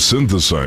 Synthesizer,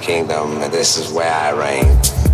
kingdom, and this is where I reign.